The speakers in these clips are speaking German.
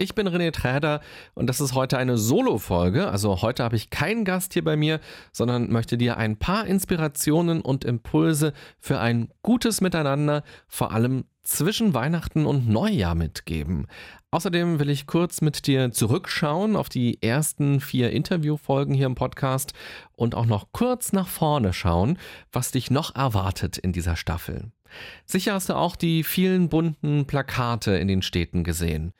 Ich bin René Träder und das ist heute eine Solo-Folge. Also heute habe ich keinen Gast hier bei mir, sondern möchte dir ein paar Inspirationen und Impulse für ein gutes Miteinander, vor allem zwischen Weihnachten und Neujahr mitgeben. Außerdem will ich kurz mit dir zurückschauen auf die ersten vier Interviewfolgen hier im Podcast und auch noch kurz nach vorne schauen, was dich noch erwartet in dieser Staffel. Sicher hast du auch die vielen bunten Plakate in den Städten gesehen.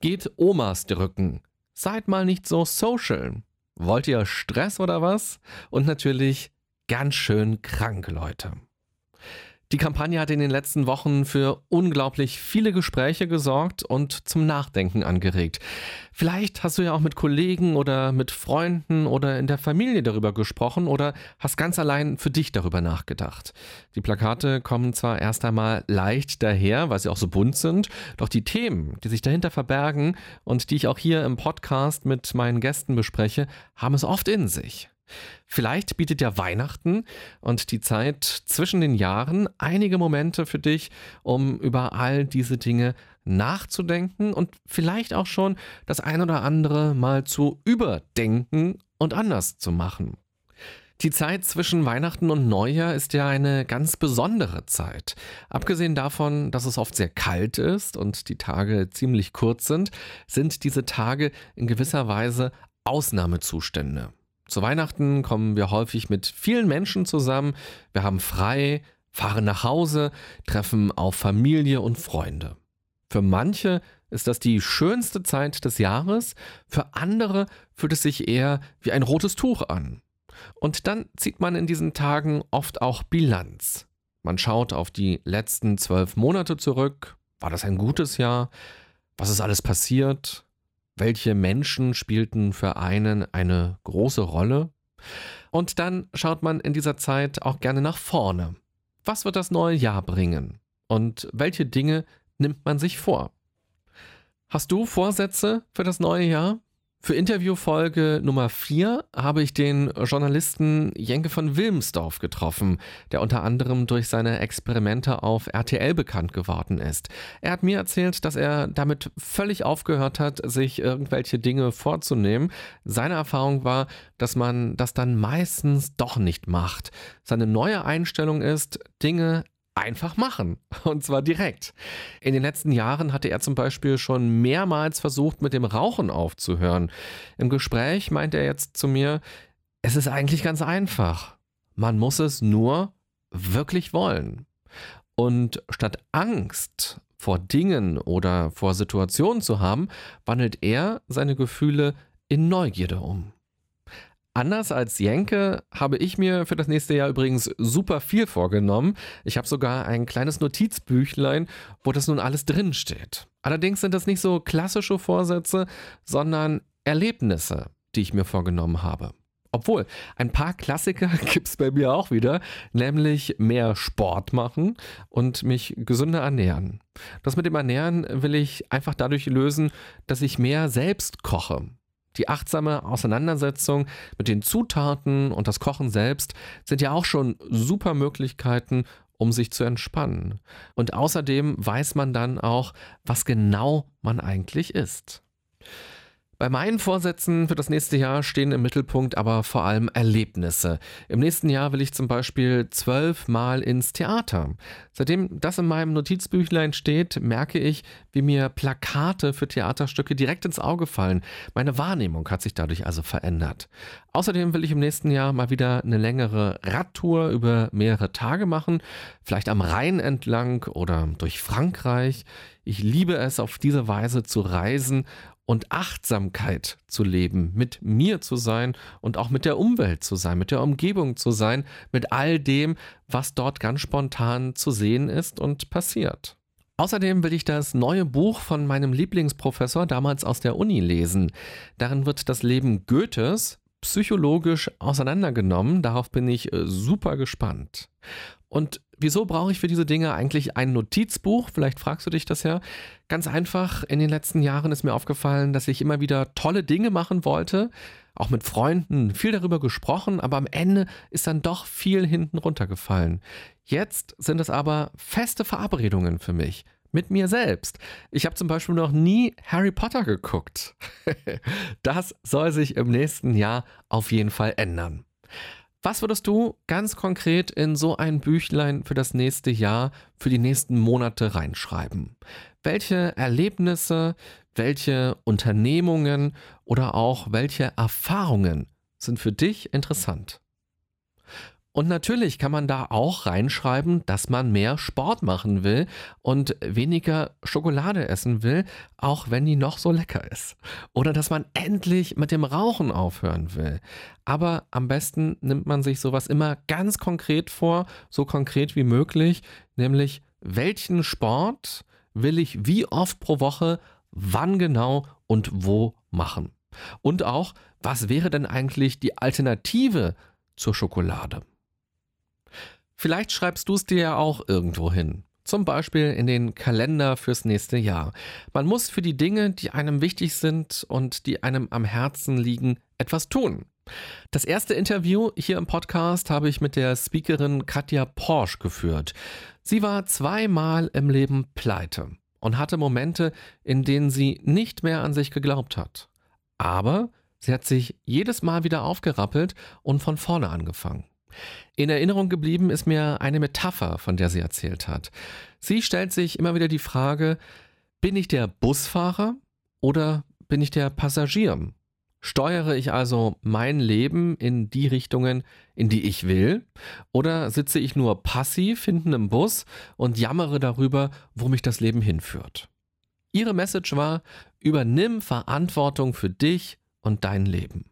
Geht Omas drücken. Seid mal nicht so social. Wollt ihr Stress oder was? Und natürlich ganz schön krank, Leute. Die Kampagne hat in den letzten Wochen für unglaublich viele Gespräche gesorgt und zum Nachdenken angeregt. Vielleicht hast du ja auch mit Kollegen oder mit Freunden oder in der Familie darüber gesprochen oder hast ganz allein für dich darüber nachgedacht. Die Plakate kommen zwar erst einmal leicht daher, weil sie auch so bunt sind, doch die Themen, die sich dahinter verbergen und die ich auch hier im Podcast mit meinen Gästen bespreche, haben es oft in sich. Vielleicht bietet ja Weihnachten und die Zeit zwischen den Jahren einige Momente für dich, um über all diese Dinge nachzudenken und vielleicht auch schon das ein oder andere mal zu überdenken und anders zu machen. Die Zeit zwischen Weihnachten und Neujahr ist ja eine ganz besondere Zeit. Abgesehen davon, dass es oft sehr kalt ist und die Tage ziemlich kurz sind, sind diese Tage in gewisser Weise Ausnahmezustände. Zu Weihnachten kommen wir häufig mit vielen Menschen zusammen. Wir haben frei, fahren nach Hause, treffen auf Familie und Freunde. Für manche ist das die schönste Zeit des Jahres, für andere fühlt es sich eher wie ein rotes Tuch an. Und dann zieht man in diesen Tagen oft auch Bilanz. Man schaut auf die letzten zwölf Monate zurück. War das ein gutes Jahr? Was ist alles passiert? Welche Menschen spielten für einen eine große Rolle. Und dann schaut man in dieser Zeit auch gerne nach vorne. Was wird das neue Jahr bringen? Und welche Dinge nimmt man sich vor? Hast du Vorsätze für das neue Jahr? Für Interviewfolge Nummer 4 habe ich den Journalisten Jenke von Wilmsdorf getroffen, der unter anderem durch seine Experimente auf RTL bekannt geworden ist. Er hat mir erzählt, dass er damit völlig aufgehört hat, sich irgendwelche Dinge vorzunehmen. Seine Erfahrung war, dass man das dann meistens doch nicht macht. Seine neue Einstellung ist, Dinge einfach machen. Und zwar direkt. In den letzten Jahren hatte er zum Beispiel schon mehrmals versucht, mit dem Rauchen aufzuhören. Im Gespräch meinte er jetzt zu mir, es ist eigentlich ganz einfach. Man muss es nur wirklich wollen. Und statt Angst vor Dingen oder vor Situationen zu haben, wandelt er seine Gefühle in Neugierde um. Anders als Jenke habe ich mir für das nächste Jahr übrigens super viel vorgenommen. Ich habe sogar ein kleines Notizbüchlein, wo das nun alles drin steht. Allerdings sind das nicht so klassische Vorsätze, sondern Erlebnisse, die ich mir vorgenommen habe. Obwohl, ein paar Klassiker gibt es bei mir auch wieder, nämlich mehr Sport machen und mich gesünder ernähren. Das mit dem Ernähren will ich einfach dadurch lösen, dass ich mehr selbst koche. Die achtsame Auseinandersetzung mit den Zutaten und das Kochen selbst sind ja auch schon super Möglichkeiten, um sich zu entspannen. Und außerdem weiß man dann auch, was genau man eigentlich isst. Bei meinen Vorsätzen für das nächste Jahr stehen im Mittelpunkt aber vor allem Erlebnisse. Im nächsten Jahr will ich zum Beispiel zwölfmal ins Theater. Seitdem das in meinem Notizbüchlein steht, merke ich, wie mir Plakate für Theaterstücke direkt ins Auge fallen. Meine Wahrnehmung hat sich dadurch also verändert. Außerdem will ich im nächsten Jahr mal wieder eine längere Radtour über mehrere Tage machen, vielleicht am Rhein entlang oder durch Frankreich. Ich liebe es, auf diese Weise zu reisen und Achtsamkeit zu leben, mit mir zu sein und auch mit der Umwelt zu sein, mit der Umgebung zu sein, mit all dem, was dort ganz spontan zu sehen ist und passiert. Außerdem will ich das neue Buch von meinem Lieblingsprofessor damals aus der Uni lesen. Darin wird das Leben Goethes psychologisch auseinandergenommen. Darauf bin ich äh, super gespannt. Und wieso brauche ich für diese Dinge eigentlich ein Notizbuch? Vielleicht fragst du dich das ja. Ganz einfach, in den letzten Jahren ist mir aufgefallen, dass ich immer wieder tolle Dinge machen wollte, auch mit Freunden, viel darüber gesprochen, aber am Ende ist dann doch viel hinten runtergefallen. Jetzt sind es aber feste Verabredungen für mich mit mir selbst. Ich habe zum Beispiel noch nie Harry Potter geguckt. das soll sich im nächsten Jahr auf jeden Fall ändern. Was würdest du ganz konkret in so ein Büchlein für das nächste Jahr, für die nächsten Monate reinschreiben? Welche Erlebnisse, welche Unternehmungen oder auch welche Erfahrungen sind für dich interessant? Und natürlich kann man da auch reinschreiben, dass man mehr Sport machen will und weniger Schokolade essen will, auch wenn die noch so lecker ist. Oder dass man endlich mit dem Rauchen aufhören will. Aber am besten nimmt man sich sowas immer ganz konkret vor, so konkret wie möglich, nämlich welchen Sport will ich wie oft pro Woche, wann genau und wo machen. Und auch, was wäre denn eigentlich die Alternative zur Schokolade? Vielleicht schreibst du es dir ja auch irgendwo hin. Zum Beispiel in den Kalender fürs nächste Jahr. Man muss für die Dinge, die einem wichtig sind und die einem am Herzen liegen, etwas tun. Das erste Interview hier im Podcast habe ich mit der Speakerin Katja Porsche geführt. Sie war zweimal im Leben pleite und hatte Momente, in denen sie nicht mehr an sich geglaubt hat. Aber sie hat sich jedes Mal wieder aufgerappelt und von vorne angefangen. In Erinnerung geblieben ist mir eine Metapher, von der sie erzählt hat. Sie stellt sich immer wieder die Frage, bin ich der Busfahrer oder bin ich der Passagier? Steuere ich also mein Leben in die Richtungen, in die ich will? Oder sitze ich nur passiv hinten im Bus und jammere darüber, wo mich das Leben hinführt? Ihre Message war, übernimm Verantwortung für dich und dein Leben.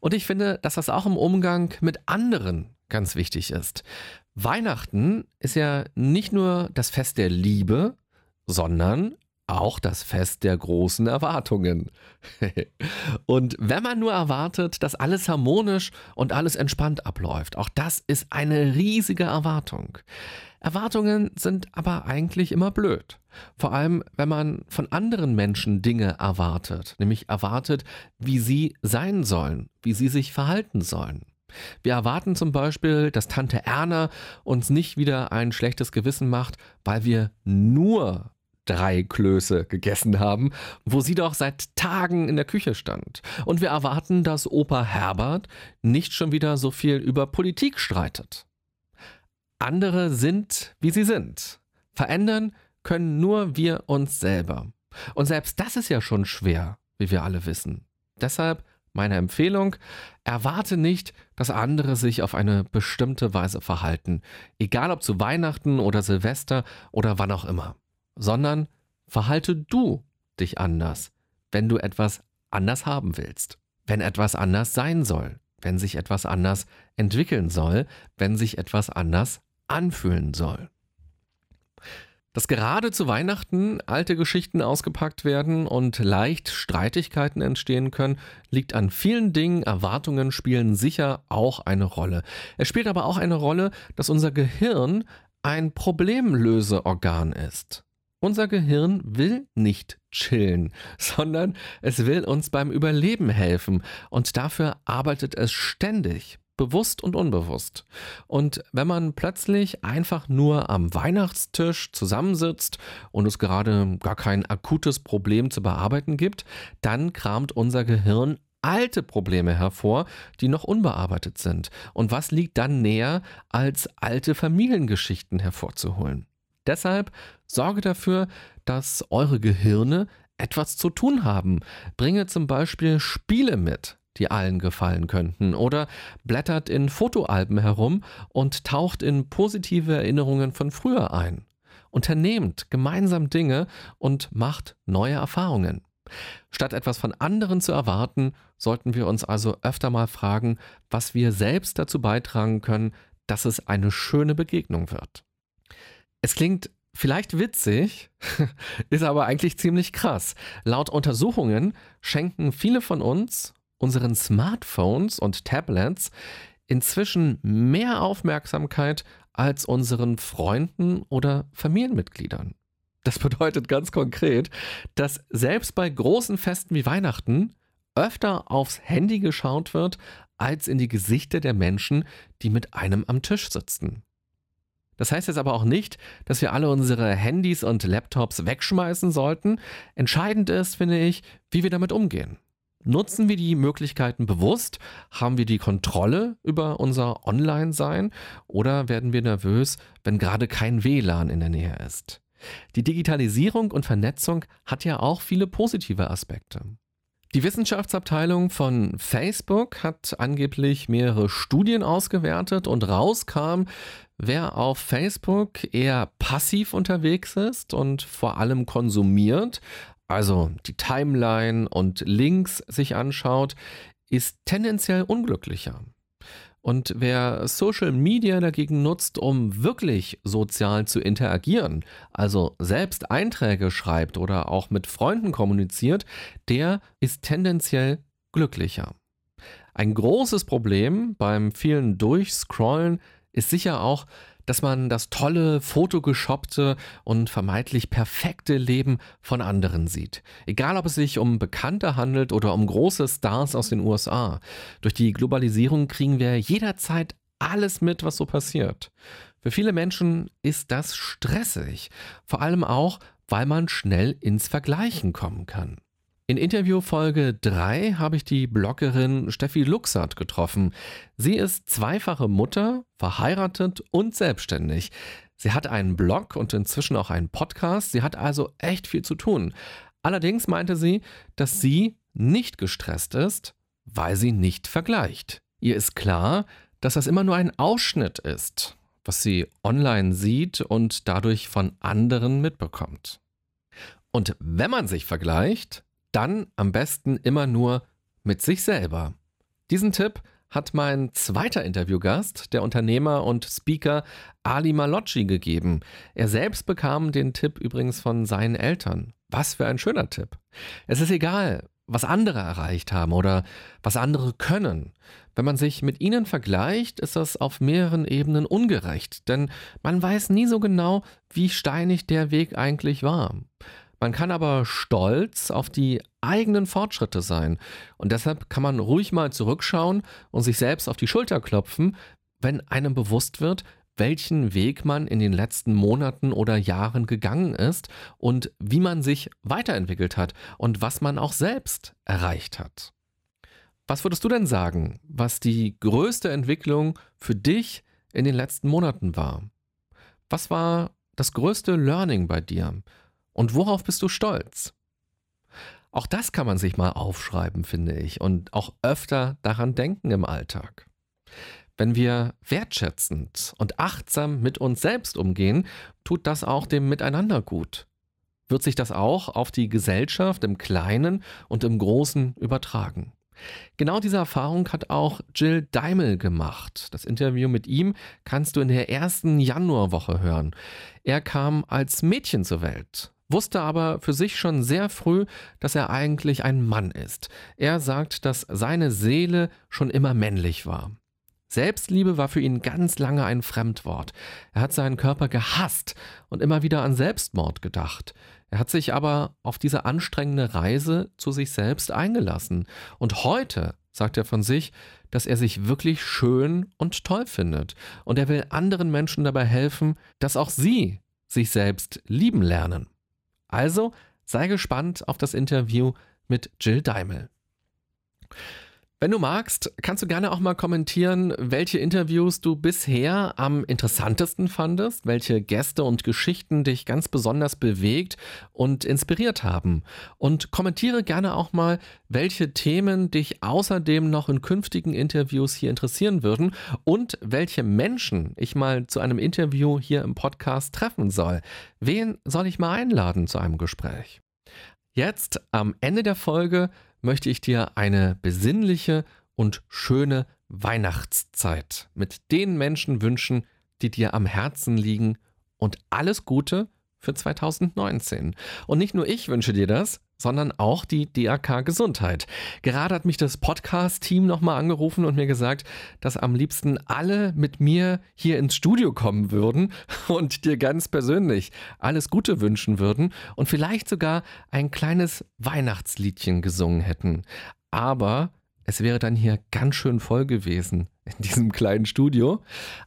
Und ich finde, dass das auch im Umgang mit anderen ganz wichtig ist. Weihnachten ist ja nicht nur das Fest der Liebe, sondern auch das Fest der großen Erwartungen. und wenn man nur erwartet, dass alles harmonisch und alles entspannt abläuft, auch das ist eine riesige Erwartung. Erwartungen sind aber eigentlich immer blöd. Vor allem, wenn man von anderen Menschen Dinge erwartet, nämlich erwartet, wie sie sein sollen, wie sie sich verhalten sollen. Wir erwarten zum Beispiel, dass Tante Erna uns nicht wieder ein schlechtes Gewissen macht, weil wir nur drei Klöße gegessen haben, wo sie doch seit Tagen in der Küche stand. Und wir erwarten, dass Opa Herbert nicht schon wieder so viel über Politik streitet. Andere sind, wie sie sind. Verändern können nur wir uns selber. Und selbst das ist ja schon schwer, wie wir alle wissen. Deshalb meine Empfehlung, erwarte nicht, dass andere sich auf eine bestimmte Weise verhalten, egal ob zu Weihnachten oder Silvester oder wann auch immer sondern verhalte du dich anders, wenn du etwas anders haben willst, wenn etwas anders sein soll, wenn sich etwas anders entwickeln soll, wenn sich etwas anders anfühlen soll. Dass gerade zu Weihnachten alte Geschichten ausgepackt werden und leicht Streitigkeiten entstehen können, liegt an vielen Dingen. Erwartungen spielen sicher auch eine Rolle. Es spielt aber auch eine Rolle, dass unser Gehirn ein Problemlöseorgan ist. Unser Gehirn will nicht chillen, sondern es will uns beim Überleben helfen und dafür arbeitet es ständig, bewusst und unbewusst. Und wenn man plötzlich einfach nur am Weihnachtstisch zusammensitzt und es gerade gar kein akutes Problem zu bearbeiten gibt, dann kramt unser Gehirn alte Probleme hervor, die noch unbearbeitet sind. Und was liegt dann näher, als alte Familiengeschichten hervorzuholen? Deshalb sorge dafür, dass eure Gehirne etwas zu tun haben. Bringe zum Beispiel Spiele mit, die allen gefallen könnten, oder blättert in Fotoalben herum und taucht in positive Erinnerungen von früher ein. Unternehmt gemeinsam Dinge und macht neue Erfahrungen. Statt etwas von anderen zu erwarten, sollten wir uns also öfter mal fragen, was wir selbst dazu beitragen können, dass es eine schöne Begegnung wird. Es klingt Vielleicht witzig, ist aber eigentlich ziemlich krass. Laut Untersuchungen schenken viele von uns unseren Smartphones und Tablets inzwischen mehr Aufmerksamkeit als unseren Freunden oder Familienmitgliedern. Das bedeutet ganz konkret, dass selbst bei großen Festen wie Weihnachten öfter aufs Handy geschaut wird, als in die Gesichter der Menschen, die mit einem am Tisch sitzen. Das heißt jetzt aber auch nicht, dass wir alle unsere Handys und Laptops wegschmeißen sollten. Entscheidend ist, finde ich, wie wir damit umgehen. Nutzen wir die Möglichkeiten bewusst? Haben wir die Kontrolle über unser Online-Sein? Oder werden wir nervös, wenn gerade kein WLAN in der Nähe ist? Die Digitalisierung und Vernetzung hat ja auch viele positive Aspekte. Die Wissenschaftsabteilung von Facebook hat angeblich mehrere Studien ausgewertet und rauskam, wer auf Facebook eher passiv unterwegs ist und vor allem konsumiert, also die Timeline und Links sich anschaut, ist tendenziell unglücklicher. Und wer Social Media dagegen nutzt, um wirklich sozial zu interagieren, also selbst Einträge schreibt oder auch mit Freunden kommuniziert, der ist tendenziell glücklicher. Ein großes Problem beim vielen Durchscrollen ist sicher auch, dass man das tolle, fotogeshoppte und vermeintlich perfekte Leben von anderen sieht. Egal, ob es sich um Bekannte handelt oder um große Stars aus den USA. Durch die Globalisierung kriegen wir jederzeit alles mit, was so passiert. Für viele Menschen ist das stressig, vor allem auch, weil man schnell ins Vergleichen kommen kann. In Interview Folge 3 habe ich die Bloggerin Steffi Luxert getroffen. Sie ist zweifache Mutter, verheiratet und selbstständig. Sie hat einen Blog und inzwischen auch einen Podcast. Sie hat also echt viel zu tun. Allerdings meinte sie, dass sie nicht gestresst ist, weil sie nicht vergleicht. Ihr ist klar, dass das immer nur ein Ausschnitt ist, was sie online sieht und dadurch von anderen mitbekommt. Und wenn man sich vergleicht, dann am besten immer nur mit sich selber. Diesen Tipp hat mein zweiter Interviewgast, der Unternehmer und Speaker Ali Malocci, gegeben. Er selbst bekam den Tipp übrigens von seinen Eltern. Was für ein schöner Tipp. Es ist egal, was andere erreicht haben oder was andere können. Wenn man sich mit ihnen vergleicht, ist das auf mehreren Ebenen ungerecht, denn man weiß nie so genau, wie steinig der Weg eigentlich war. Man kann aber stolz auf die eigenen Fortschritte sein. Und deshalb kann man ruhig mal zurückschauen und sich selbst auf die Schulter klopfen, wenn einem bewusst wird, welchen Weg man in den letzten Monaten oder Jahren gegangen ist und wie man sich weiterentwickelt hat und was man auch selbst erreicht hat. Was würdest du denn sagen, was die größte Entwicklung für dich in den letzten Monaten war? Was war das größte Learning bei dir? Und worauf bist du stolz? Auch das kann man sich mal aufschreiben, finde ich, und auch öfter daran denken im Alltag. Wenn wir wertschätzend und achtsam mit uns selbst umgehen, tut das auch dem Miteinander gut. Wird sich das auch auf die Gesellschaft im Kleinen und im Großen übertragen? Genau diese Erfahrung hat auch Jill Daimel gemacht. Das Interview mit ihm kannst du in der ersten Januarwoche hören. Er kam als Mädchen zur Welt, wusste aber für sich schon sehr früh, dass er eigentlich ein Mann ist. Er sagt, dass seine Seele schon immer männlich war. Selbstliebe war für ihn ganz lange ein Fremdwort. Er hat seinen Körper gehasst und immer wieder an Selbstmord gedacht. Er hat sich aber auf diese anstrengende Reise zu sich selbst eingelassen. Und heute sagt er von sich, dass er sich wirklich schön und toll findet. Und er will anderen Menschen dabei helfen, dass auch sie sich selbst lieben lernen. Also sei gespannt auf das Interview mit Jill Daimel. Wenn du magst, kannst du gerne auch mal kommentieren, welche Interviews du bisher am interessantesten fandest, welche Gäste und Geschichten dich ganz besonders bewegt und inspiriert haben. Und kommentiere gerne auch mal, welche Themen dich außerdem noch in künftigen Interviews hier interessieren würden und welche Menschen ich mal zu einem Interview hier im Podcast treffen soll. Wen soll ich mal einladen zu einem Gespräch? Jetzt am Ende der Folge möchte ich dir eine besinnliche und schöne Weihnachtszeit mit den Menschen wünschen, die dir am Herzen liegen und alles Gute für 2019. Und nicht nur ich wünsche dir das, sondern auch die DAK Gesundheit. Gerade hat mich das Podcast-Team nochmal angerufen und mir gesagt, dass am liebsten alle mit mir hier ins Studio kommen würden und dir ganz persönlich alles Gute wünschen würden und vielleicht sogar ein kleines Weihnachtsliedchen gesungen hätten. Aber es wäre dann hier ganz schön voll gewesen in diesem kleinen Studio.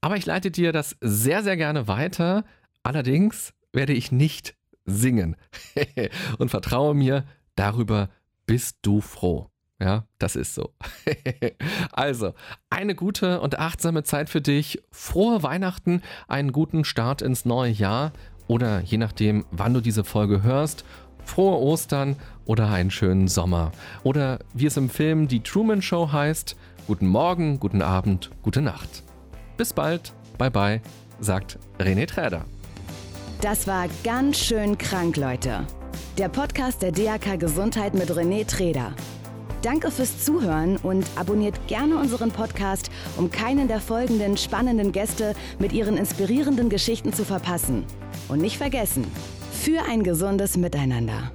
Aber ich leite dir das sehr, sehr gerne weiter. Allerdings werde ich nicht singen. und vertraue mir, darüber bist du froh. Ja, das ist so. also, eine gute und achtsame Zeit für dich. Frohe Weihnachten, einen guten Start ins neue Jahr oder je nachdem, wann du diese Folge hörst, frohe Ostern oder einen schönen Sommer. Oder wie es im Film Die Truman Show heißt, guten Morgen, guten Abend, gute Nacht. Bis bald, bye bye, sagt René Träder. Das war ganz schön krank, Leute. Der Podcast der DAK Gesundheit mit René Träder. Danke fürs Zuhören und abonniert gerne unseren Podcast, um keinen der folgenden spannenden Gäste mit ihren inspirierenden Geschichten zu verpassen. Und nicht vergessen, für ein gesundes Miteinander.